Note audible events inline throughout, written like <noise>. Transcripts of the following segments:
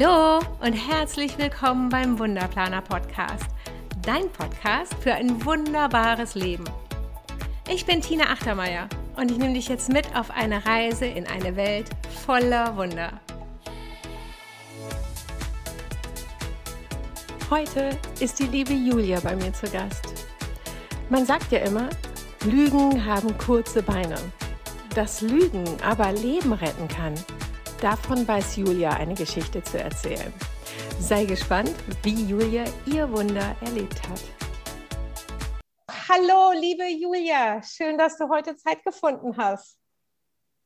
Hallo und herzlich willkommen beim Wunderplaner Podcast, dein Podcast für ein wunderbares Leben. Ich bin Tina Achtermeier und ich nehme dich jetzt mit auf eine Reise in eine Welt voller Wunder. Heute ist die liebe Julia bei mir zu Gast. Man sagt ja immer, Lügen haben kurze Beine. Dass Lügen aber Leben retten kann, Davon weiß Julia eine Geschichte zu erzählen. Sei gespannt, wie Julia ihr Wunder erlebt hat. Hallo, liebe Julia, schön, dass du heute Zeit gefunden hast.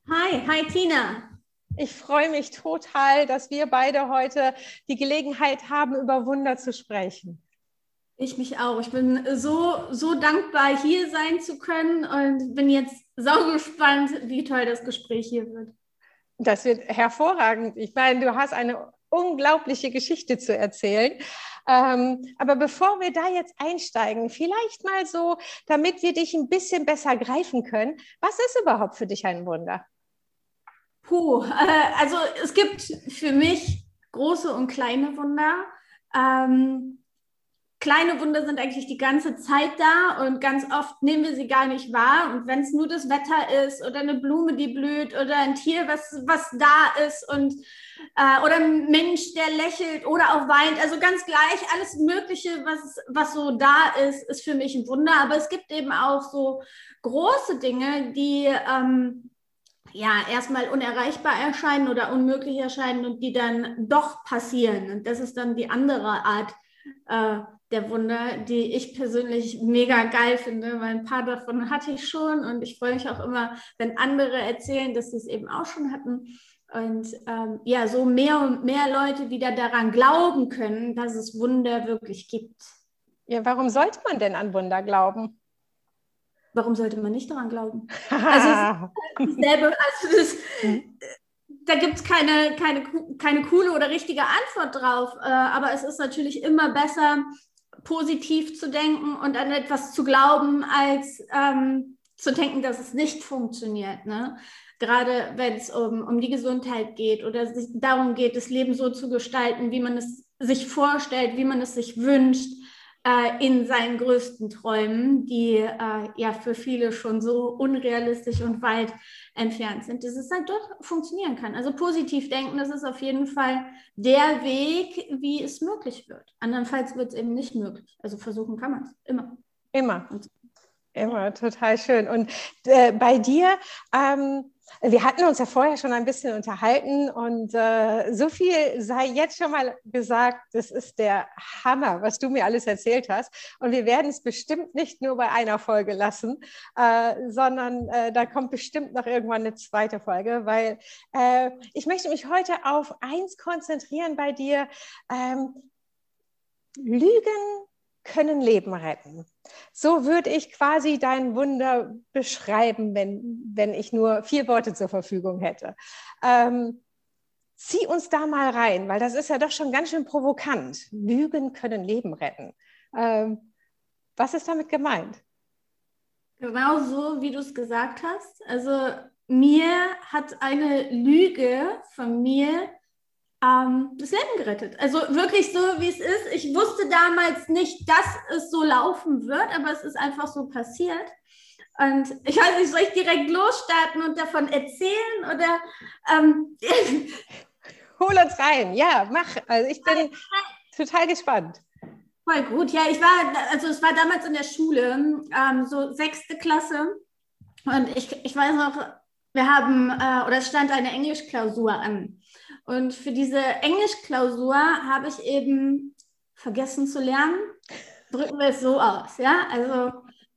Hi, hi Tina. Ich freue mich total, dass wir beide heute die Gelegenheit haben, über Wunder zu sprechen. Ich mich auch. Ich bin so, so dankbar, hier sein zu können und bin jetzt sau gespannt, wie toll das Gespräch hier wird. Das wird hervorragend. Ich meine, du hast eine unglaubliche Geschichte zu erzählen. Ähm, aber bevor wir da jetzt einsteigen, vielleicht mal so, damit wir dich ein bisschen besser greifen können, was ist überhaupt für dich ein Wunder? Puh, äh, also es gibt für mich große und kleine Wunder. Ähm, kleine Wunder sind eigentlich die ganze Zeit da und ganz oft nehmen wir sie gar nicht wahr. Und wenn es nur das Wetter ist oder eine Blume, die blüht oder ein Tier, was, was da ist und äh, oder ein Mensch, der lächelt oder auch weint, also ganz gleich, alles Mögliche, was, was so da ist, ist für mich ein Wunder. Aber es gibt eben auch so große Dinge, die ähm, ja erstmal unerreichbar erscheinen oder unmöglich erscheinen und die dann doch passieren. Und das ist dann die andere Art äh, der Wunder, die ich persönlich mega geil finde, weil ein paar davon hatte ich schon und ich freue mich auch immer, wenn andere erzählen, dass sie es eben auch schon hatten. Und ähm, ja, so mehr und mehr Leute wieder daran glauben können, dass es Wunder wirklich gibt. Ja, warum sollte man denn an Wunder glauben? Warum sollte man nicht daran glauben? also, <laughs> selber, also das, mhm. da gibt es keine, keine, keine coole oder richtige Antwort drauf. Äh, aber es ist natürlich immer besser, positiv zu denken und an etwas zu glauben, als ähm, zu denken, dass es nicht funktioniert. Ne? Gerade wenn es um, um die Gesundheit geht oder sich darum geht, das Leben so zu gestalten, wie man es sich vorstellt, wie man es sich wünscht, äh, in seinen größten Träumen, die äh, ja für viele schon so unrealistisch und weit entfernt sind, dass es halt doch funktionieren kann. Also positiv denken, das ist auf jeden Fall der Weg, wie es möglich wird. Andernfalls wird es eben nicht möglich. Also versuchen kann man es immer. Immer. Immer, total schön. Und äh, bei dir, ähm, wir hatten uns ja vorher schon ein bisschen unterhalten und äh, so viel sei jetzt schon mal gesagt, das ist der Hammer, was du mir alles erzählt hast. Und wir werden es bestimmt nicht nur bei einer Folge lassen, äh, sondern äh, da kommt bestimmt noch irgendwann eine zweite Folge, weil äh, ich möchte mich heute auf eins konzentrieren bei dir. Ähm, Lügen können Leben retten. So würde ich quasi dein Wunder beschreiben, wenn, wenn ich nur vier Worte zur Verfügung hätte. Ähm, zieh uns da mal rein, weil das ist ja doch schon ganz schön provokant. Lügen können Leben retten. Ähm, was ist damit gemeint? Genau so, wie du es gesagt hast. Also mir hat eine Lüge von mir ähm, das Leben gerettet. Also wirklich so, wie es ist. Ich wusste damals nicht, dass es so laufen wird, aber es ist einfach so passiert. Und ich weiß nicht, soll ich direkt losstarten und davon erzählen oder? Ähm, <laughs> Hol uns rein, ja, mach. Also ich bin total gespannt. Voll gut, ja, ich war, also es war damals in der Schule, ähm, so sechste Klasse. Und ich, ich weiß noch, wir haben, äh, oder es stand eine Englischklausur an. Und für diese Englischklausur habe ich eben vergessen zu lernen. Drücken wir es so aus, ja? Also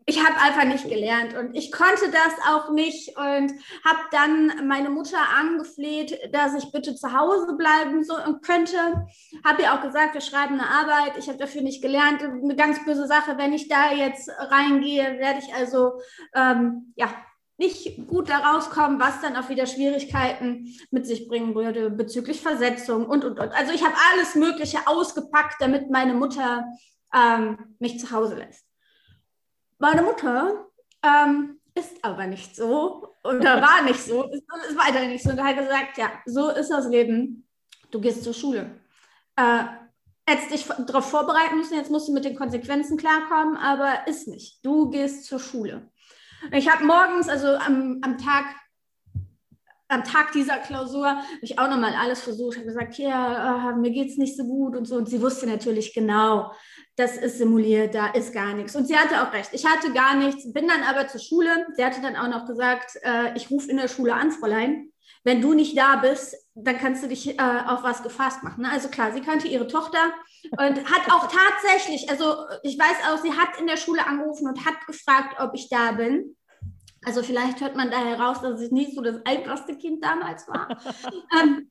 ich habe einfach nicht gelernt und ich konnte das auch nicht und habe dann meine Mutter angefleht, dass ich bitte zu Hause bleiben so und könnte. Habe ihr auch gesagt, wir schreiben eine Arbeit. Ich habe dafür nicht gelernt. Eine ganz böse Sache, wenn ich da jetzt reingehe, werde ich also ähm, ja nicht gut da rauskommen, was dann auch wieder Schwierigkeiten mit sich bringen würde bezüglich Versetzung und, und, und. Also ich habe alles Mögliche ausgepackt, damit meine Mutter ähm, mich zu Hause lässt. Meine Mutter ähm, ist aber nicht so oder war nicht so, ist, ist weiter nicht so. Und hat gesagt, ja, so ist das Leben. du gehst zur Schule. Äh, hättest dich darauf vorbereiten müssen, jetzt musst du mit den Konsequenzen klarkommen, aber ist nicht. Du gehst zur Schule. Ich habe morgens, also am, am Tag am Tag dieser Klausur habe ich auch nochmal alles versucht, habe gesagt, ja, äh, mir geht es nicht so gut und so. Und sie wusste natürlich genau, das ist simuliert, da ist gar nichts. Und sie hatte auch recht. Ich hatte gar nichts, bin dann aber zur Schule. Sie hatte dann auch noch gesagt, äh, ich rufe in der Schule an, Fräulein. Wenn du nicht da bist, dann kannst du dich äh, auf was gefasst machen. Ne? Also klar, sie kannte ihre Tochter und hat auch <laughs> tatsächlich, also ich weiß auch, sie hat in der Schule angerufen und hat gefragt, ob ich da bin. Also vielleicht hört man da heraus, dass ich nicht so das einfachste Kind damals war. <laughs> ähm,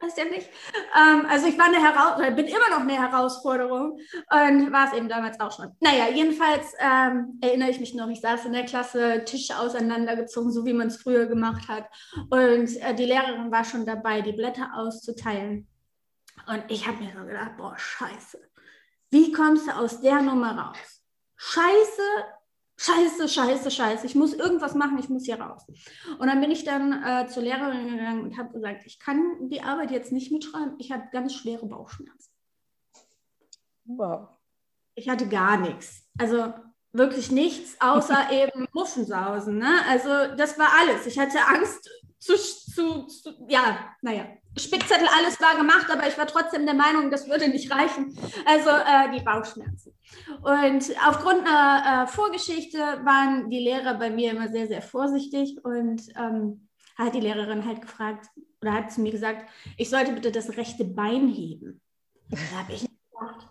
weiß ja nicht. Ähm, also ich war eine Herausforderung, bin immer noch eine Herausforderung und war es eben damals auch schon. Naja, jedenfalls ähm, erinnere ich mich noch, ich saß in der Klasse, Tische auseinandergezogen, so wie man es früher gemacht hat. Und äh, die Lehrerin war schon dabei, die Blätter auszuteilen. Und ich habe mir so gedacht, boah, scheiße. Wie kommst du aus der Nummer raus? Scheiße Scheiße, scheiße, scheiße, ich muss irgendwas machen, ich muss hier raus. Und dann bin ich dann äh, zur Lehrerin gegangen und habe gesagt, ich kann die Arbeit jetzt nicht mitschreiben, ich habe ganz schwere Bauchschmerzen. Wow. Ich hatte gar nichts. Also wirklich nichts, außer <laughs> eben Muffensausen. Ne? Also das war alles. Ich hatte Angst zu, zu, zu ja, naja, Spickzettel, alles war gemacht, aber ich war trotzdem der Meinung, das würde nicht reichen. Also äh, die Bauchschmerzen. Und aufgrund einer äh, Vorgeschichte waren die Lehrer bei mir immer sehr, sehr vorsichtig und ähm, hat die Lehrerin halt gefragt oder hat zu mir gesagt, ich sollte bitte das rechte Bein heben. Da habe ich gedacht,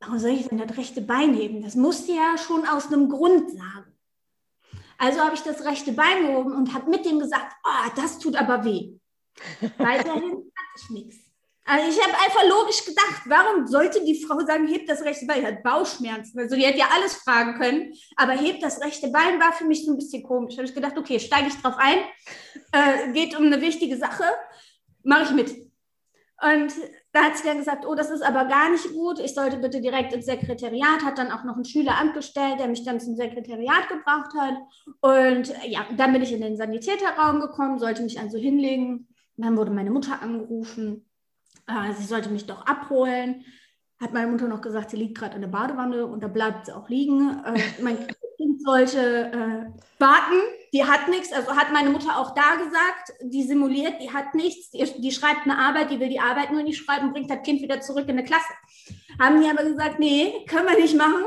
warum soll ich denn das rechte Bein heben? Das musst du ja schon aus einem Grund sagen. Also habe ich das rechte Bein gehoben und habe mit dem gesagt, oh, das tut aber weh. <laughs> Weiterhin hatte ich nichts. Also ich habe einfach logisch gedacht, warum sollte die Frau sagen, hebt das rechte Bein? Die hat Bauchschmerzen. Also die hätte ja alles fragen können, aber hebt das rechte Bein war für mich so ein bisschen komisch. Da habe ich gedacht, okay, steige ich drauf ein, äh, geht um eine wichtige Sache, mache ich mit. Und da hat sie dann gesagt, oh, das ist aber gar nicht gut, ich sollte bitte direkt ins Sekretariat, hat dann auch noch einen Schüler angestellt, der mich dann zum Sekretariat gebracht hat. Und ja, dann bin ich in den Sanitäterraum gekommen, sollte mich also hinlegen. Dann wurde meine Mutter angerufen, äh, sie sollte mich doch abholen. Hat meine Mutter noch gesagt, sie liegt gerade in der Badewanne und da bleibt sie auch liegen. Äh, mein <laughs> Kind sollte äh, warten, die hat nichts. Also hat meine Mutter auch da gesagt, die simuliert, die hat nichts. Die, die, schreibt eine Arbeit, die will die Arbeit nur nicht schreiben, bringt das Kind wieder zurück in eine Klasse. Haben die aber gesagt, nee, können wir nicht machen.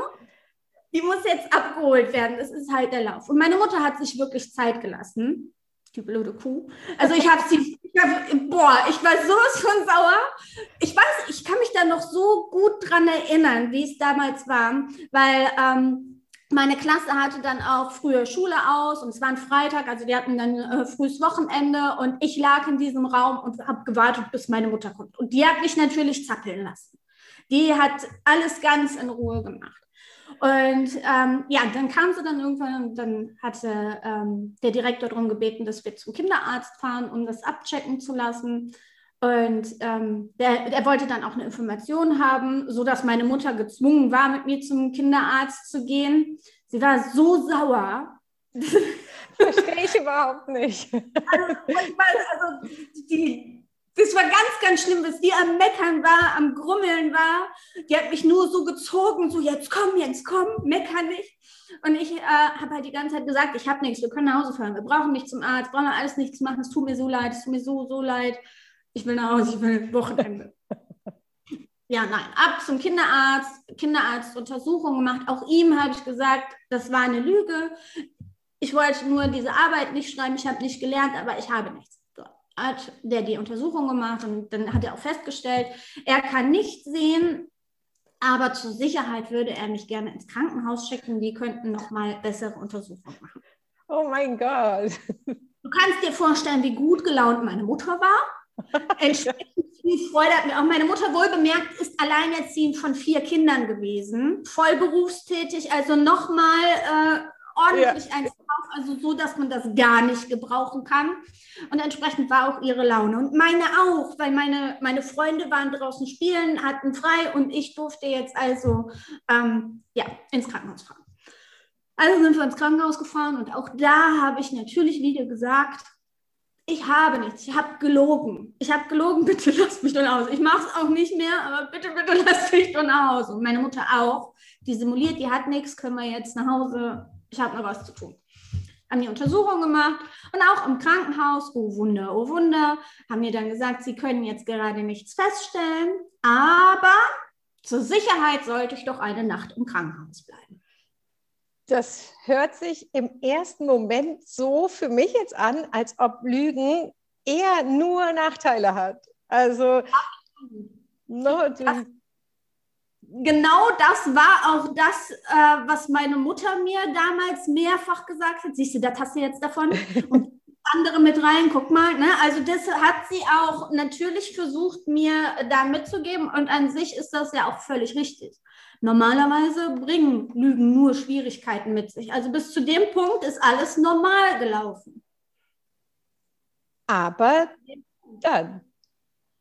Die muss jetzt abgeholt werden. Das ist halt der Lauf. Und meine Mutter hat sich wirklich Zeit gelassen die blöde Kuh. Also ich habe sie, ich hab, boah, ich war sowas von sauer. Ich weiß, ich kann mich da noch so gut dran erinnern, wie es damals war, weil ähm, meine Klasse hatte dann auch früher Schule aus und es war ein Freitag, also wir hatten dann äh, frühes Wochenende und ich lag in diesem Raum und habe gewartet, bis meine Mutter kommt. Und die hat mich natürlich zappeln lassen. Die hat alles ganz in Ruhe gemacht. Und ähm, ja, dann kam sie dann irgendwann und dann hatte ähm, der Direktor darum gebeten, dass wir zum Kinderarzt fahren, um das abchecken zu lassen. Und ähm, der, der, wollte dann auch eine Information haben, sodass meine Mutter gezwungen war, mit mir zum Kinderarzt zu gehen. Sie war so sauer. <laughs> Verstehe ich überhaupt nicht. Also, also die, das war ganz, ganz schlimm, bis die am Meckern war, am Grummeln war. Die hat mich nur so gezogen, so jetzt komm, jetzt komm, mecker nicht. Und ich äh, habe halt die ganze Zeit gesagt, ich habe nichts, wir können nach Hause fahren, wir brauchen nicht zum Arzt, brauchen wir alles nichts machen, es tut mir so leid, es tut mir so, so leid. Ich will nach Hause, ich will Wochenende. ja, nein, ab zum Kinderarzt, Kinderarzt Untersuchung gemacht. Auch ihm habe ich gesagt, das war eine Lüge. Ich wollte nur diese Arbeit nicht schreiben, ich habe nicht gelernt, aber ich habe nichts hat der die Untersuchung gemacht und dann hat er auch festgestellt, er kann nicht sehen, aber zur Sicherheit würde er mich gerne ins Krankenhaus schicken. Die könnten noch mal bessere Untersuchungen machen. Oh mein Gott. Du kannst dir vorstellen, wie gut gelaunt meine Mutter war. Entsprechend viel Freude hat mir auch meine Mutter wohl bemerkt, ist alleinerziehend von vier Kindern gewesen, voll berufstätig, also nochmal äh, ordentlich ja. eins drauf, also so, dass man das gar nicht gebrauchen kann. Und entsprechend war auch ihre Laune. Und meine auch, weil meine, meine Freunde waren draußen spielen, hatten frei und ich durfte jetzt also ähm, ja, ins Krankenhaus fahren. Also sind wir ins Krankenhaus gefahren und auch da habe ich natürlich wieder gesagt, ich habe nichts, ich habe gelogen. Ich habe gelogen, <laughs> bitte lass mich doch nach Hause. Ich mache es auch nicht mehr, aber bitte, bitte <laughs> lass mich doch nach Hause. Und meine Mutter auch. Die simuliert, die hat nichts, können wir jetzt nach Hause. Ich habe noch was zu tun. Haben die Untersuchung gemacht und auch im Krankenhaus, oh Wunder, oh Wunder, haben mir dann gesagt, sie können jetzt gerade nichts feststellen, aber zur Sicherheit sollte ich doch eine Nacht im Krankenhaus bleiben. Das hört sich im ersten Moment so für mich jetzt an, als ob Lügen eher nur Nachteile hat. Also, no, das, genau das war auch das, äh, was meine Mutter mir damals mehrfach gesagt hat. Siehst du, das hast du jetzt davon. <laughs> Und andere mit rein, guck mal. Ne? Also das hat sie auch natürlich versucht, mir da mitzugeben. Und an sich ist das ja auch völlig richtig. Normalerweise bringen Lügen nur Schwierigkeiten mit sich. Also bis zu dem Punkt ist alles normal gelaufen. Aber dann.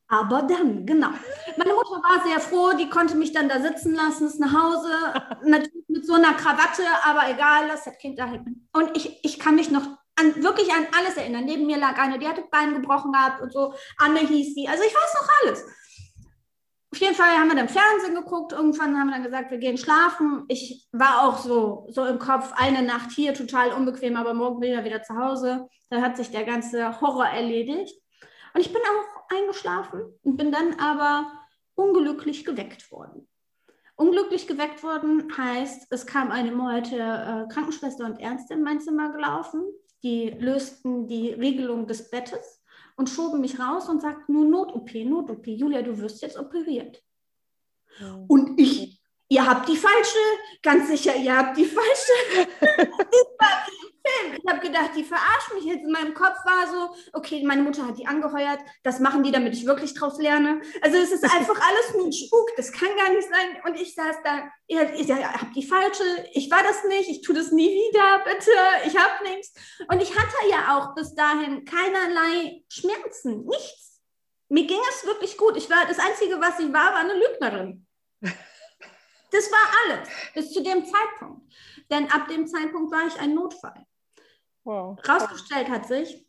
Aber dann, genau. Meine Mutter war sehr froh, die konnte mich dann da sitzen lassen, ist nach Hause, <laughs> natürlich mit so einer Krawatte, aber egal, lass das Kind da hinten. Und ich, ich kann mich noch an, wirklich an alles erinnern. Neben mir lag eine, die hatte Bein gebrochen gehabt und so. Anne hieß sie. Also ich weiß noch alles. Jeden Fall haben wir dann Fernsehen geguckt. Irgendwann haben wir dann gesagt, wir gehen schlafen. Ich war auch so, so im Kopf, eine Nacht hier, total unbequem, aber morgen bin ich ja wieder zu Hause. Da hat sich der ganze Horror erledigt. Und ich bin auch eingeschlafen und bin dann aber unglücklich geweckt worden. Unglücklich geweckt worden heißt, es kam eine Molte äh, Krankenschwester und Ärztin in mein Zimmer gelaufen. Die lösten die Regelung des Bettes und schoben mich raus und sagten nur Not-OP, Not-OP. Julia, du wirst jetzt operiert. Und ich, ihr habt die falsche, ganz sicher, ihr habt die falsche. <laughs> <laughs> Ich habe gedacht, die verarschen mich jetzt. In meinem Kopf war so, okay, meine Mutter hat die angeheuert, das machen die, damit ich wirklich draus lerne. Also es ist einfach <laughs> alles nur ein Spuk, das kann gar nicht sein. Und ich saß da, ihr, ihr habt die falsche, ich war das nicht, ich tue das nie wieder, bitte, ich habe nichts. Und ich hatte ja auch bis dahin keinerlei Schmerzen, nichts. Mir ging es wirklich gut. Ich war, das Einzige, was ich war, war eine Lügnerin. <laughs> Das war alles, bis zu dem Zeitpunkt. Denn ab dem Zeitpunkt war ich ein Notfall. Wow. Rausgestellt hat sich,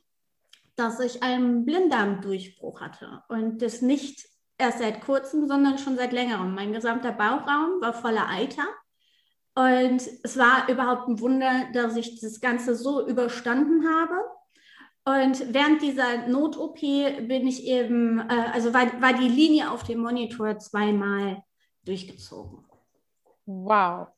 dass ich einen Blinddarmdurchbruch hatte und das nicht erst seit kurzem, sondern schon seit längerem. Mein gesamter Bauchraum war voller Eiter und es war überhaupt ein Wunder, dass ich das Ganze so überstanden habe. Und während dieser Not-OP bin ich eben, äh, also war, war die Linie auf dem Monitor zweimal durchgezogen. Wow.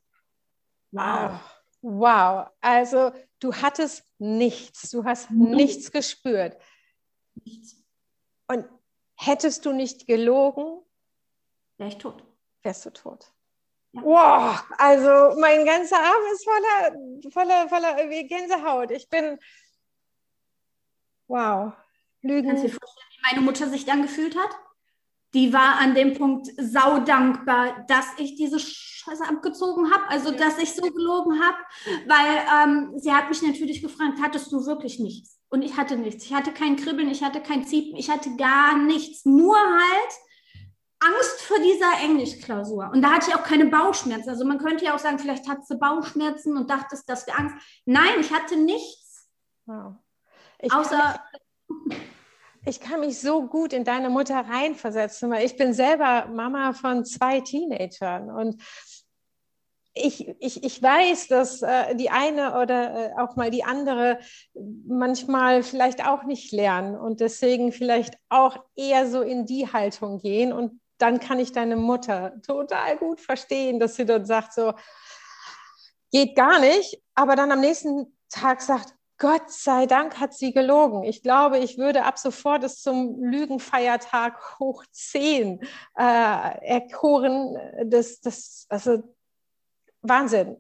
Wow. Wow. Also du hattest nichts. Du hast mhm. nichts gespürt. Nichts. Und hättest du nicht gelogen, wäre ich tot. Wärst du tot. Ja. Wow, also mein ganzer Arm ist voller, voller, voller Gänsehaut. Ich bin, wow, Lügen. Kannst du dir vorstellen, wie meine Mutter sich dann gefühlt hat? Die war an dem Punkt saudankbar, dass ich diese Scheiße abgezogen habe, also ja. dass ich so gelogen habe, weil ähm, sie hat mich natürlich gefragt, hattest du wirklich nichts? Und ich hatte nichts. Ich hatte kein Kribbeln, ich hatte kein Ziepen, ich hatte gar nichts. Nur halt Angst vor dieser Englischklausur. Und da hatte ich auch keine Bauchschmerzen. Also man könnte ja auch sagen, vielleicht hattest du Bauchschmerzen und dachtest, das wäre Angst. Nein, ich hatte nichts. Wow. Ich Außer. Ich kann mich so gut in deine Mutter reinversetzen, weil ich bin selber Mama von zwei Teenagern und ich, ich, ich weiß, dass äh, die eine oder äh, auch mal die andere manchmal vielleicht auch nicht lernen und deswegen vielleicht auch eher so in die Haltung gehen. Und dann kann ich deine Mutter total gut verstehen, dass sie dort sagt, so geht gar nicht, aber dann am nächsten Tag sagt, Gott sei Dank hat sie gelogen. Ich glaube, ich würde ab sofort es zum Lügenfeiertag hoch 10 äh, erkoren. Das, das, also Wahnsinn.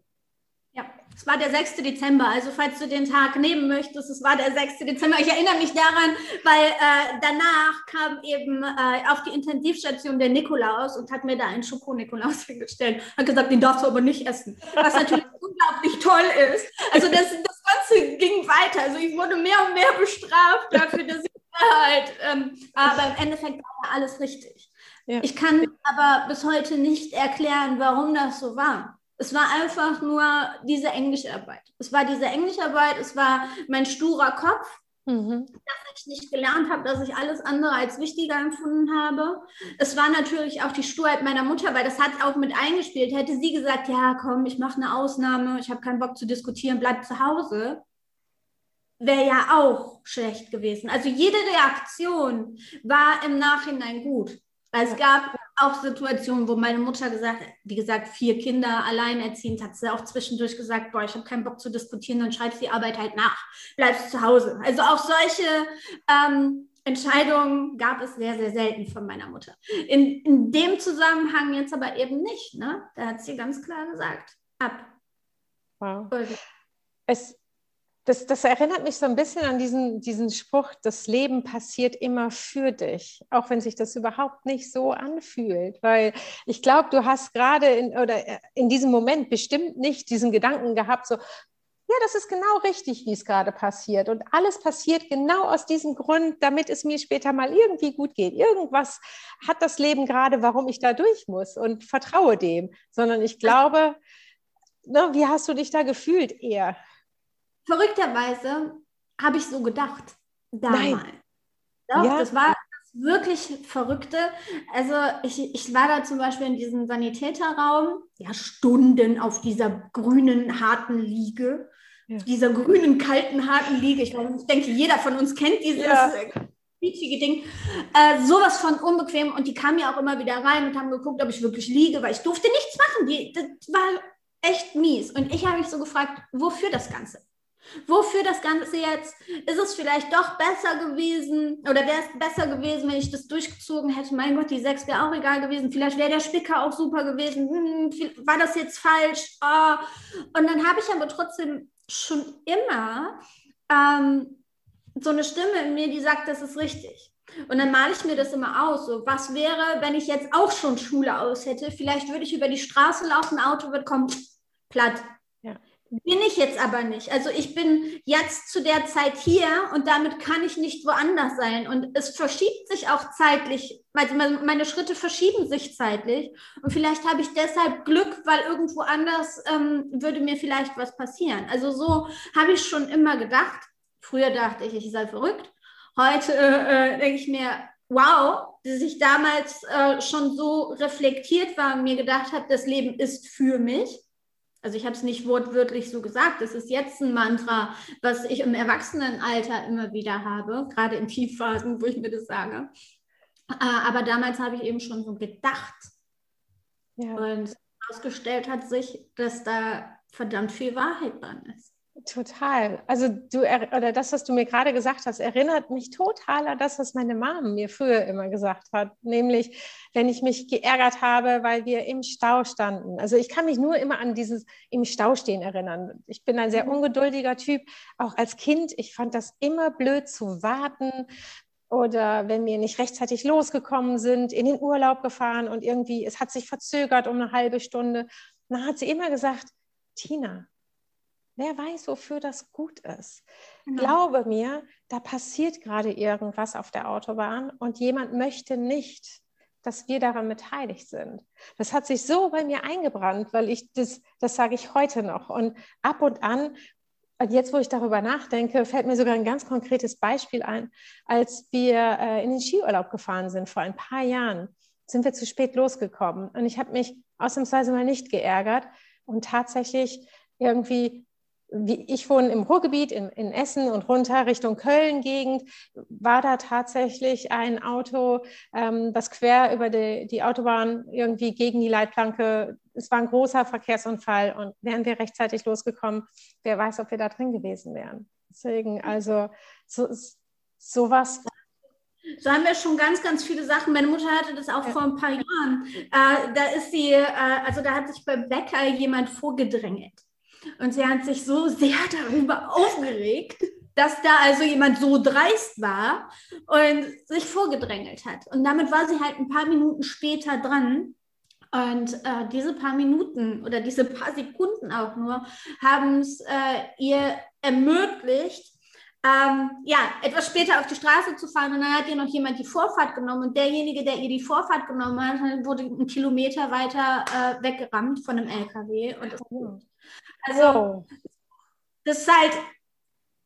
Ja, es war der 6. Dezember. Also falls du den Tag nehmen möchtest, es war der 6. Dezember. Ich erinnere mich daran, weil äh, danach kam eben äh, auf die Intensivstation der Nikolaus und hat mir da einen Schoko-Nikolaus <laughs> hingestellt. Hat gesagt, den darfst du aber nicht essen. Was natürlich unglaublich toll ist. Also das, das Ganze ging weiter. Also ich wurde mehr und mehr bestraft dafür, dass ich halt, ähm, aber im Endeffekt war alles richtig. Ja. Ich kann aber bis heute nicht erklären, warum das so war. Es war einfach nur diese Englischarbeit. Es war diese Englischarbeit, es war mein sturer Kopf, Mhm. Dass ich nicht gelernt habe, dass ich alles andere als wichtiger empfunden habe. Es war natürlich auch die Sturheit meiner Mutter, weil das hat auch mit eingespielt. Hätte sie gesagt, ja, komm, ich mache eine Ausnahme, ich habe keinen Bock zu diskutieren, bleib zu Hause, wäre ja auch schlecht gewesen. Also jede Reaktion war im Nachhinein gut. Weil es gab auch Situationen, wo meine Mutter gesagt hat, wie gesagt, vier Kinder alleinerziehend, hat sie auch zwischendurch gesagt, boah, ich habe keinen Bock zu diskutieren, dann schreibst die Arbeit halt nach, bleibst zu Hause. Also auch solche ähm, Entscheidungen gab es sehr, sehr selten von meiner Mutter. In, in dem Zusammenhang jetzt aber eben nicht. Ne? Da hat sie ganz klar gesagt, ab. Wow. Es, das, das erinnert mich so ein bisschen an diesen, diesen Spruch, das Leben passiert immer für dich, auch wenn sich das überhaupt nicht so anfühlt. Weil ich glaube, du hast gerade in, oder äh, in diesem Moment bestimmt nicht diesen Gedanken gehabt, so, ja, das ist genau richtig, wie es gerade passiert. Und alles passiert genau aus diesem Grund, damit es mir später mal irgendwie gut geht. Irgendwas hat das Leben gerade, warum ich da durch muss und vertraue dem. Sondern ich glaube, ne, wie hast du dich da gefühlt eher? Verrückterweise habe ich so gedacht damals. Doch, ja. das war das wirklich Verrückte. Also ich, ich war da zum Beispiel in diesem Sanitäterraum, ja, Stunden auf dieser grünen, harten Liege. Ja. Dieser grünen, kalten, harten Liege. Ich, ich denke, jeder von uns kennt dieses ja. quietschige Ding. Äh, sowas von unbequem. Und die kamen ja auch immer wieder rein und haben geguckt, ob ich wirklich liege, weil ich durfte nichts machen. Die, das war echt mies. Und ich habe mich so gefragt, wofür das Ganze? Wofür das Ganze jetzt? Ist es vielleicht doch besser gewesen oder wäre es besser gewesen, wenn ich das durchgezogen hätte? Mein Gott, die sechs wäre auch egal gewesen. Vielleicht wäre der Spicker auch super gewesen. Hm, war das jetzt falsch? Oh. Und dann habe ich aber trotzdem schon immer ähm, so eine Stimme in mir, die sagt, das ist richtig. Und dann male ich mir das immer aus. So, was wäre, wenn ich jetzt auch schon Schule aus hätte? Vielleicht würde ich über die Straße laufen, Auto wird kommen, platt. Bin ich jetzt aber nicht. Also ich bin jetzt zu der Zeit hier und damit kann ich nicht woanders sein. Und es verschiebt sich auch zeitlich. Meine Schritte verschieben sich zeitlich. Und vielleicht habe ich deshalb Glück, weil irgendwo anders ähm, würde mir vielleicht was passieren. Also so habe ich schon immer gedacht. Früher dachte ich, ich sei verrückt. Heute äh, äh denke ich mir, wow, dass ich damals äh, schon so reflektiert war und mir gedacht habe, das Leben ist für mich also ich habe es nicht wortwörtlich so gesagt, das ist jetzt ein Mantra, was ich im Erwachsenenalter immer wieder habe, gerade in Tiefphasen, wo ich mir das sage. Äh, aber damals habe ich eben schon so gedacht. Ja. Und herausgestellt hat sich, dass da verdammt viel Wahrheit dran ist. Total. Also du oder das, was du mir gerade gesagt hast, erinnert mich total an das, was meine Mom mir früher immer gesagt hat. Nämlich, wenn ich mich geärgert habe, weil wir im Stau standen. Also ich kann mich nur immer an dieses im Stau stehen erinnern. Ich bin ein sehr mhm. ungeduldiger Typ, auch als Kind. Ich fand das immer blöd zu warten. Oder wenn wir nicht rechtzeitig losgekommen sind, in den Urlaub gefahren und irgendwie, es hat sich verzögert um eine halbe Stunde. dann hat sie immer gesagt, Tina, Wer weiß, wofür das gut ist. Genau. Glaube mir, da passiert gerade irgendwas auf der Autobahn und jemand möchte nicht, dass wir daran beteiligt sind. Das hat sich so bei mir eingebrannt, weil ich das, das sage ich heute noch. Und ab und an, jetzt wo ich darüber nachdenke, fällt mir sogar ein ganz konkretes Beispiel ein. Als wir äh, in den Skiurlaub gefahren sind vor ein paar Jahren, sind wir zu spät losgekommen. Und ich habe mich ausnahmsweise mal nicht geärgert und tatsächlich irgendwie wie ich wohne im Ruhrgebiet in, in, Essen und runter Richtung Köln-Gegend, war da tatsächlich ein Auto, ähm, das quer über die, die, Autobahn irgendwie gegen die Leitplanke, es war ein großer Verkehrsunfall und wären wir rechtzeitig losgekommen, wer weiß, ob wir da drin gewesen wären. Deswegen, also so, sowas so haben wir schon ganz, ganz viele Sachen. Meine Mutter hatte das auch ja. vor ein paar Jahren. Äh, da ist sie, äh, also da hat sich beim Bäcker jemand vorgedrängelt. Und sie hat sich so sehr darüber aufgeregt, dass da also jemand so dreist war und sich vorgedrängelt hat. Und damit war sie halt ein paar Minuten später dran. Und äh, diese paar Minuten oder diese paar Sekunden auch nur haben es äh, ihr ermöglicht, ähm, ja, etwas später auf die Straße zu fahren. Und dann hat ihr noch jemand die Vorfahrt genommen. Und derjenige, der ihr die Vorfahrt genommen hat, wurde einen Kilometer weiter äh, weggerammt von einem LKW. Und also, das ist halt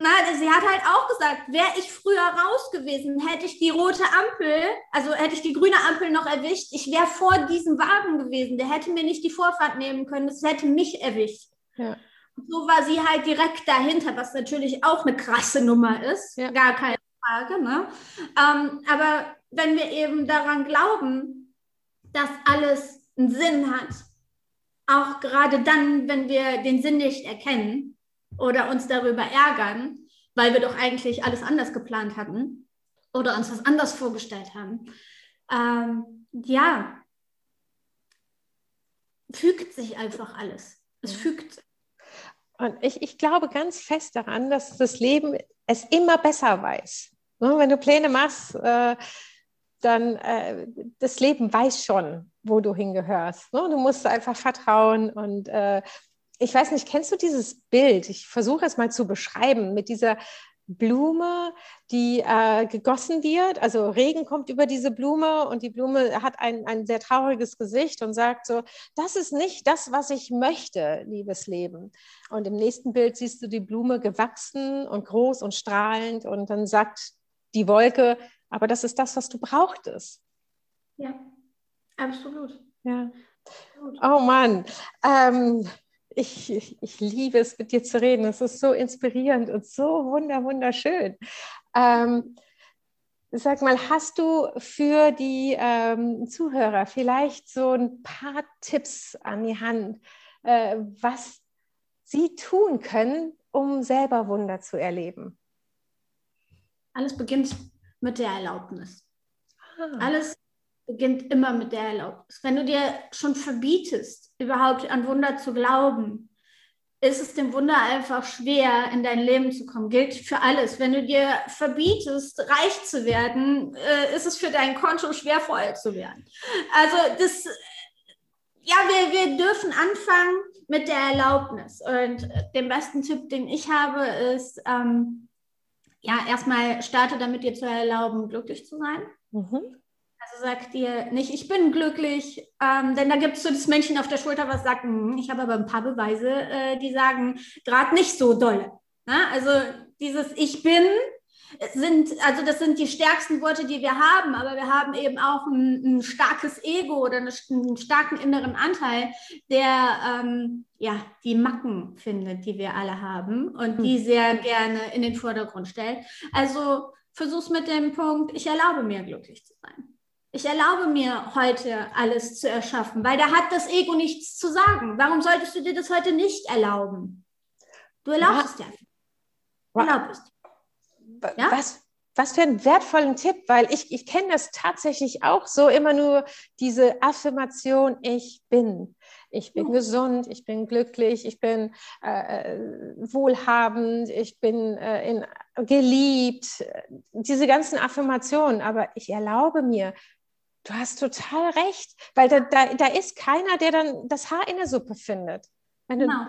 na, sie hat halt auch gesagt, wäre ich früher raus gewesen, hätte ich die rote Ampel, also hätte ich die grüne Ampel noch erwischt, ich wäre vor diesem Wagen gewesen, der hätte mir nicht die Vorfahrt nehmen können, das hätte mich erwischt. Ja. So war sie halt direkt dahinter, was natürlich auch eine krasse Nummer ist, ja. gar keine Frage. Ne? Ähm, aber wenn wir eben daran glauben, dass alles einen Sinn hat, auch gerade dann, wenn wir den Sinn nicht erkennen, oder uns darüber ärgern, weil wir doch eigentlich alles anders geplant hatten oder uns was anders vorgestellt haben. Ähm, ja, fügt sich einfach alles. Es fügt sich. Und ich, ich glaube ganz fest daran, dass das Leben es immer besser weiß. Ne, wenn du Pläne machst, äh, dann äh, das Leben weiß schon, wo du hingehörst. Ne? Du musst einfach vertrauen und äh, ich weiß nicht, kennst du dieses Bild? Ich versuche es mal zu beschreiben mit dieser Blume, die äh, gegossen wird. Also Regen kommt über diese Blume und die Blume hat ein, ein sehr trauriges Gesicht und sagt so, das ist nicht das, was ich möchte, liebes Leben. Und im nächsten Bild siehst du die Blume gewachsen und groß und strahlend und dann sagt die Wolke, aber das ist das, was du brauchtest. Ja, absolut. Ja. Oh Mann. Ähm, ich, ich, ich, liebe es, mit dir zu reden. Es ist so inspirierend und so wunder, wunderschön. Ähm, sag mal, hast du für die ähm, Zuhörer vielleicht so ein paar Tipps an die Hand, äh, was sie tun können, um selber Wunder zu erleben? Alles beginnt mit der Erlaubnis. Ah. Alles beginnt immer mit der Erlaubnis. Wenn du dir schon verbietest, überhaupt an Wunder zu glauben, ist es dem Wunder einfach schwer, in dein Leben zu kommen. Gilt für alles. Wenn du dir verbietest, reich zu werden, äh, ist es für dein Konto schwer, voll zu werden. Also das, ja, wir, wir dürfen anfangen mit der Erlaubnis. Und den besten Tipp, den ich habe, ist, ähm, ja, erstmal starte damit, dir zu erlauben, glücklich zu sein. Mhm. Sagt dir nicht, ich bin glücklich, ähm, denn da gibt es so das Männchen auf der Schulter, was sagt, hm, ich habe aber ein paar Beweise, äh, die sagen, gerade nicht so dolle. Ne? Also dieses Ich bin sind, also das sind die stärksten Worte, die wir haben, aber wir haben eben auch ein, ein starkes Ego oder eine, einen starken inneren Anteil, der ähm, ja die Macken findet, die wir alle haben und die hm. sehr gerne in den Vordergrund stellt. Also versuch's mit dem Punkt, ich erlaube mir glücklich zu sein. Ich erlaube mir heute alles zu erschaffen, weil da hat das Ego nichts zu sagen. Warum solltest du dir das heute nicht erlauben? Du erlaubst es dir. Erlaub es Ja? Was, was für einen wertvollen Tipp, weil ich, ich kenne das tatsächlich auch so, immer nur diese Affirmation, ich bin. Ich bin gesund, ich bin glücklich, ich bin äh, äh, wohlhabend, ich bin äh, in, geliebt. Diese ganzen Affirmationen, aber ich erlaube mir, Du hast total recht, weil da, da, da ist keiner, der dann das Haar in der Suppe findet. Wenn genau.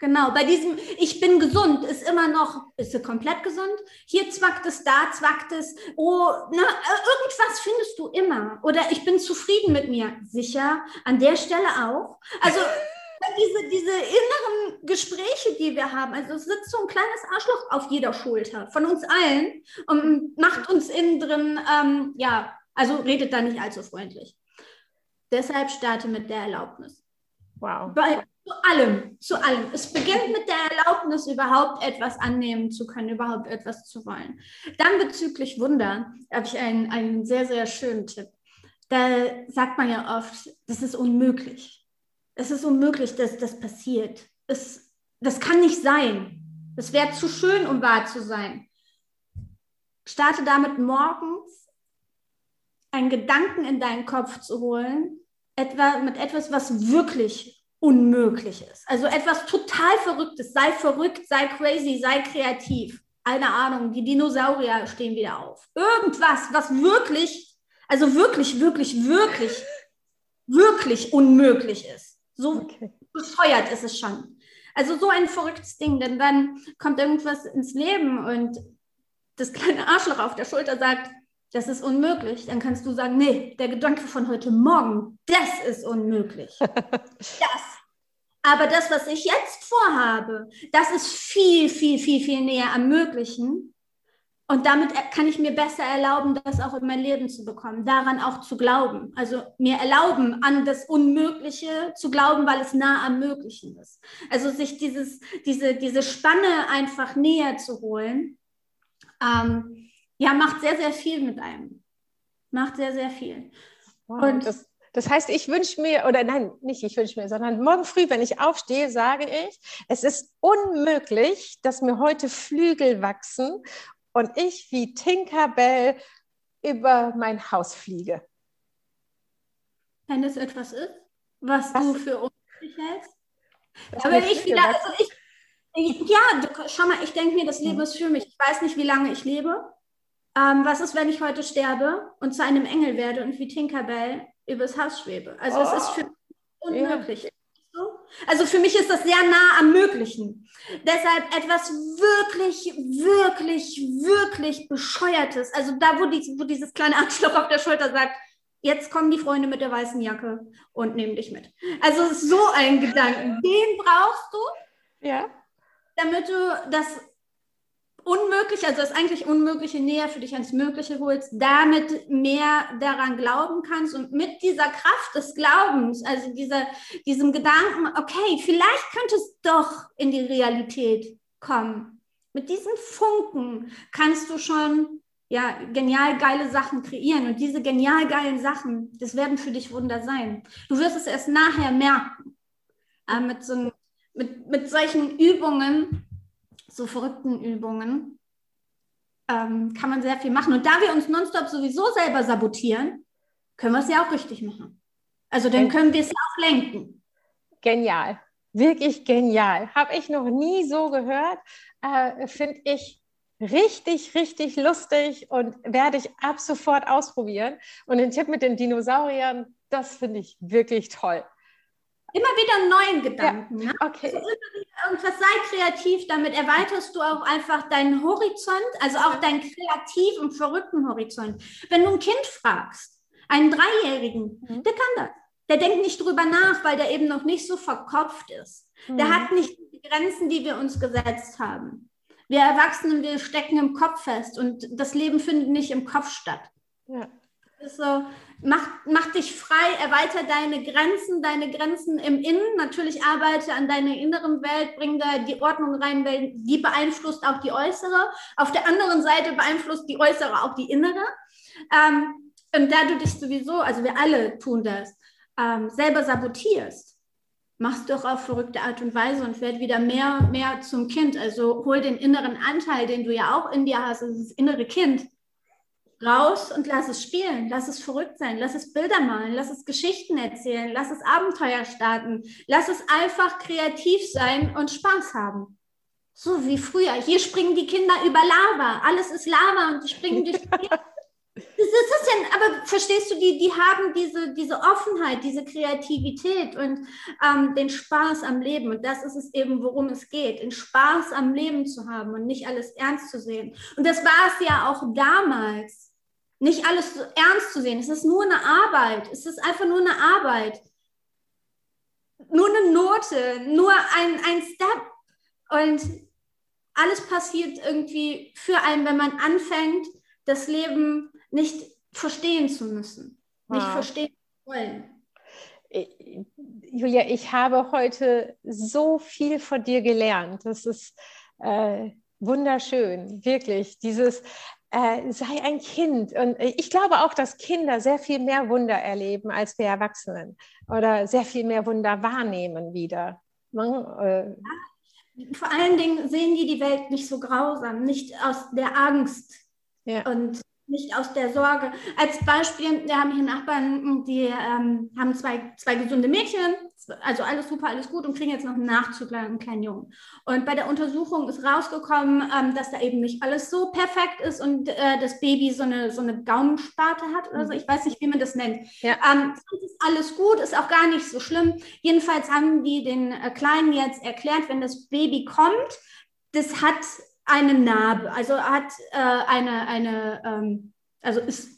Genau, bei diesem Ich bin gesund ist immer noch, bist du komplett gesund? Hier zwackt es, da zwackt es. Oh, na, irgendwas findest du immer. Oder ich bin zufrieden mit mir. Sicher, an der Stelle auch. Also <laughs> diese, diese inneren Gespräche, die wir haben, also es sitzt so ein kleines Arschloch auf jeder Schulter von uns allen und macht uns innen drin, ähm, ja, also redet da nicht allzu freundlich. Deshalb starte mit der Erlaubnis. Wow. Bei, zu allem, zu allem. Es beginnt mit der Erlaubnis, überhaupt etwas annehmen zu können, überhaupt etwas zu wollen. Dann bezüglich Wunder habe ich einen, einen sehr, sehr schönen Tipp. Da sagt man ja oft, das ist unmöglich. Es ist unmöglich, dass das passiert. Es, das kann nicht sein. Das wäre zu schön, um wahr zu sein. Starte damit morgens einen Gedanken in deinen Kopf zu holen, etwa mit etwas, was wirklich unmöglich ist. Also etwas total Verrücktes. Sei verrückt, sei crazy, sei kreativ. Eine Ahnung, die Dinosaurier stehen wieder auf. Irgendwas, was wirklich, also wirklich, wirklich, wirklich, <laughs> wirklich unmöglich ist. So okay. bescheuert ist es schon. Also so ein verrücktes Ding, denn dann kommt irgendwas ins Leben und das kleine Arschloch auf der Schulter sagt, das ist unmöglich, dann kannst du sagen, nee, der Gedanke von heute Morgen, das ist unmöglich. <laughs> das Aber das, was ich jetzt vorhabe, das ist viel, viel, viel, viel näher am Möglichen. Und damit kann ich mir besser erlauben, das auch in mein Leben zu bekommen, daran auch zu glauben. Also mir erlauben, an das Unmögliche zu glauben, weil es nah am Möglichen ist. Also sich dieses, diese, diese Spanne einfach näher zu holen, ähm, ja, macht sehr, sehr viel mit einem. Macht sehr, sehr viel. Wow, und das, das heißt, ich wünsche mir, oder nein, nicht ich wünsche mir, sondern morgen früh, wenn ich aufstehe, sage ich, es ist unmöglich, dass mir heute Flügel wachsen und ich wie Tinkerbell über mein Haus fliege. Wenn es etwas ist, was, was? du für unmöglich hältst. Aber ich wieder, also ich, ja, du, schau mal, ich denke mir, das Leben hm. ist für mich. Ich weiß nicht, wie lange ich lebe. Ähm, was ist, wenn ich heute sterbe und zu einem Engel werde und wie Tinkerbell übers Haus schwebe? Also oh. es ist für mich unmöglich. Ja. Also für mich ist das sehr nah am Möglichen. Deshalb etwas wirklich, wirklich, wirklich bescheuertes. Also da, wo, die, wo dieses kleine Arschloch auf der Schulter sagt, jetzt kommen die Freunde mit der weißen Jacke und nehmen dich mit. Also so ein Gedanken, den brauchst du, ja. damit du das unmöglich, also das eigentlich Unmögliche näher für dich ans Mögliche holst, damit mehr daran glauben kannst und mit dieser Kraft des Glaubens, also dieser, diesem Gedanken, okay, vielleicht könnte es doch in die Realität kommen. Mit diesen Funken kannst du schon ja, genial geile Sachen kreieren. Und diese genial geilen Sachen, das werden für dich Wunder sein. Du wirst es erst nachher merken. Aber mit, so, mit, mit solchen Übungen so verrückten Übungen ähm, kann man sehr viel machen. Und da wir uns nonstop sowieso selber sabotieren, können wir es ja auch richtig machen. Also dann können wir es auch lenken. Genial. Wirklich genial. Habe ich noch nie so gehört. Äh, Finde ich richtig, richtig lustig und werde ich ab sofort ausprobieren. Und den Tipp mit den Dinosauriern, das finde ich wirklich toll. Immer wieder einen neuen Gedanken. Ja, ne? okay. Also irgendwas sei kreativ, damit erweiterst du auch einfach deinen Horizont, also auch deinen kreativen verrückten Horizont. Wenn du ein Kind fragst, einen Dreijährigen, mhm. der kann das. Der denkt nicht drüber nach, weil der eben noch nicht so verkopft ist. Mhm. Der hat nicht die Grenzen, die wir uns gesetzt haben. Wir Erwachsenen, wir stecken im Kopf fest und das Leben findet nicht im Kopf statt. Ja. Das ist so, mach, mach dich frei, erweiter deine Grenzen, deine Grenzen im Innen. Natürlich arbeite an deiner inneren Welt, bring da die Ordnung rein, weil die beeinflusst auch die äußere. Auf der anderen Seite beeinflusst die äußere auch die innere. Ähm, und da du dich sowieso, also wir alle tun das, ähm, selber sabotierst, machst du auch auf verrückte Art und Weise und werd wieder mehr, mehr zum Kind. Also hol den inneren Anteil, den du ja auch in dir hast, also das innere Kind raus und lass es spielen, lass es verrückt sein, lass es Bilder malen, lass es Geschichten erzählen, lass es Abenteuer starten, lass es einfach kreativ sein und Spaß haben. So wie früher. Hier springen die Kinder über Lava. Alles ist Lava und die springen durch die <laughs> Das ist ja, aber verstehst du, die, die haben diese, diese Offenheit, diese Kreativität und ähm, den Spaß am Leben. Und das ist es eben, worum es geht, den Spaß am Leben zu haben und nicht alles ernst zu sehen. Und das war es ja auch damals nicht alles so ernst zu sehen. Es ist nur eine Arbeit. Es ist einfach nur eine Arbeit. Nur eine Note, nur ein, ein Step. Und alles passiert irgendwie für einen, wenn man anfängt, das Leben nicht verstehen zu müssen, nicht wow. verstehen zu wollen. Julia, ich habe heute so viel von dir gelernt. Das ist äh, wunderschön, wirklich. Dieses, äh, sei ein Kind. Und äh, ich glaube auch, dass Kinder sehr viel mehr Wunder erleben als wir Erwachsenen oder sehr viel mehr Wunder wahrnehmen wieder. Man, äh, Vor allen Dingen sehen die die Welt nicht so grausam, nicht aus der Angst. Ja. Und nicht aus der Sorge. Als Beispiel, wir haben hier Nachbarn, die ähm, haben zwei, zwei gesunde Mädchen, also alles super, alles gut und kriegen jetzt noch einen Nachzügler, einen kleinen Jungen. Und bei der Untersuchung ist rausgekommen, ähm, dass da eben nicht alles so perfekt ist und äh, das Baby so eine, so eine Gaumensparte hat oder so. Ich weiß nicht, wie man das nennt. Ja. Ähm, ist alles gut, ist auch gar nicht so schlimm. Jedenfalls haben die den äh, Kleinen jetzt erklärt, wenn das Baby kommt, das hat eine Narbe, also hat äh, eine, eine ähm, also ist,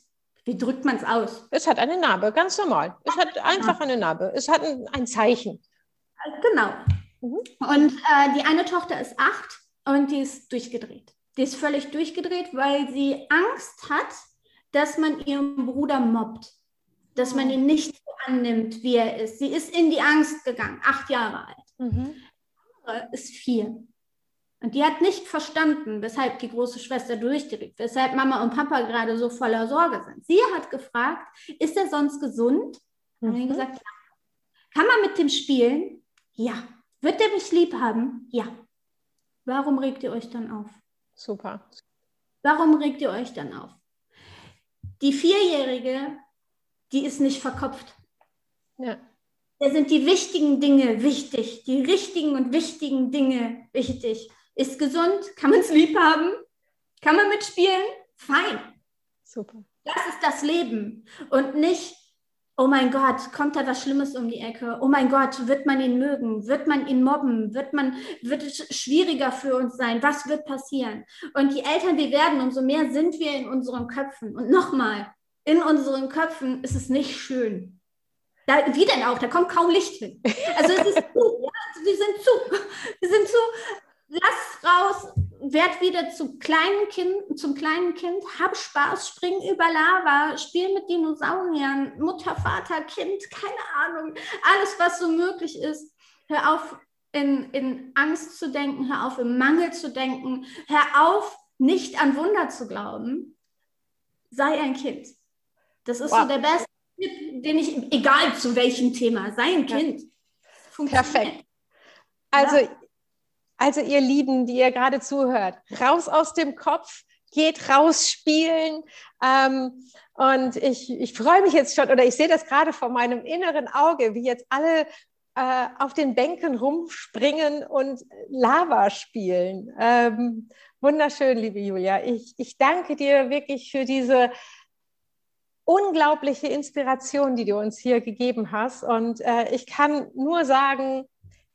wie drückt man es aus? Es hat eine Narbe, ganz normal. Es hat einfach eine Narbe. Es hat ein, ein Zeichen. Genau. Mhm. Und äh, die eine Tochter ist acht und die ist durchgedreht. Die ist völlig durchgedreht, weil sie Angst hat, dass man ihren Bruder mobbt, dass man ihn nicht so annimmt, wie er ist. Sie ist in die Angst gegangen, acht Jahre alt. Mhm. Die andere ist vier. Und die hat nicht verstanden, weshalb die große Schwester durchdreht, weshalb Mama und Papa gerade so voller Sorge sind. Sie hat gefragt, ist er sonst gesund? Mhm. Haben wir gesagt, ja. Kann man mit dem spielen? Ja. Wird er mich lieb haben? Ja. Warum regt ihr euch dann auf? Super. Warum regt ihr euch dann auf? Die Vierjährige, die ist nicht verkopft. Ja. Da sind die wichtigen Dinge wichtig, die richtigen und wichtigen Dinge wichtig. Ist gesund? Kann man es lieb haben? Kann man mitspielen? Fein. Super. Das ist das Leben und nicht, oh mein Gott, kommt da was Schlimmes um die Ecke? Oh mein Gott, wird man ihn mögen? Wird man ihn mobben? Wird, man, wird es schwieriger für uns sein? Was wird passieren? Und je älter wir werden, umso mehr sind wir in unseren Köpfen. Und nochmal, in unseren Köpfen ist es nicht schön. Da, wie denn auch? Da kommt kaum Licht hin. Also es ist zu, ja, wir sind zu, <laughs> wir sind zu lass raus, werd wieder zu kleinen kind, zum kleinen Kind, hab Spaß, spring über Lava, spiel mit Dinosauriern, Mutter, Vater, Kind, keine Ahnung, alles, was so möglich ist. Hör auf, in, in Angst zu denken, hör auf, im Mangel zu denken, hör auf, nicht an Wunder zu glauben. Sei ein Kind. Das ist wow. so der beste Tipp, den ich, egal zu welchem Thema, sei ein Kind. Perfekt. Also ja. Also ihr Lieben, die ihr gerade zuhört, raus aus dem Kopf, geht raus spielen. Ähm, und ich, ich freue mich jetzt schon, oder ich sehe das gerade vor meinem inneren Auge, wie jetzt alle äh, auf den Bänken rumspringen und Lava spielen. Ähm, wunderschön, liebe Julia. Ich, ich danke dir wirklich für diese unglaubliche Inspiration, die du uns hier gegeben hast. Und äh, ich kann nur sagen,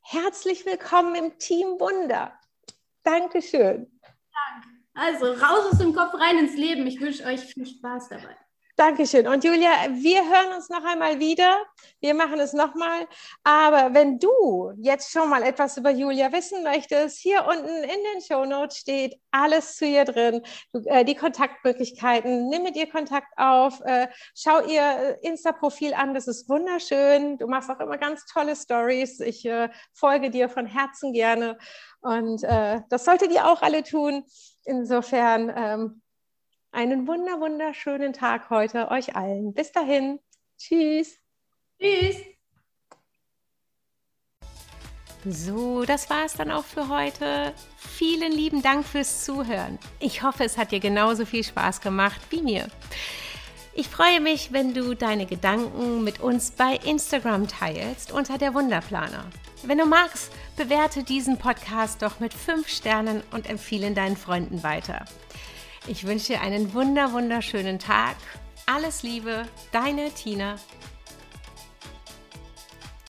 Herzlich willkommen im Team Wunder. Dankeschön. Danke. Also raus aus dem Kopf, rein ins Leben. Ich wünsche euch viel Spaß dabei. Dankeschön. Und Julia, wir hören uns noch einmal wieder. Wir machen es nochmal. Aber wenn du jetzt schon mal etwas über Julia wissen möchtest, hier unten in den Show Notes steht alles zu ihr drin. Du, äh, die Kontaktmöglichkeiten. Nimm mit ihr Kontakt auf. Äh, schau ihr äh, Insta-Profil an. Das ist wunderschön. Du machst auch immer ganz tolle Stories. Ich äh, folge dir von Herzen gerne. Und äh, das solltet ihr auch alle tun. Insofern. Ähm, einen wunder, wunderschönen Tag heute euch allen. Bis dahin. Tschüss. Tschüss. So, das war es dann auch für heute. Vielen lieben Dank fürs Zuhören. Ich hoffe, es hat dir genauso viel Spaß gemacht wie mir. Ich freue mich, wenn du deine Gedanken mit uns bei Instagram teilst unter der Wunderplaner. Wenn du magst, bewerte diesen Podcast doch mit 5 Sternen und empfehle deinen Freunden weiter. Ich wünsche dir einen wunder wunderschönen Tag. Alles Liebe, deine Tina.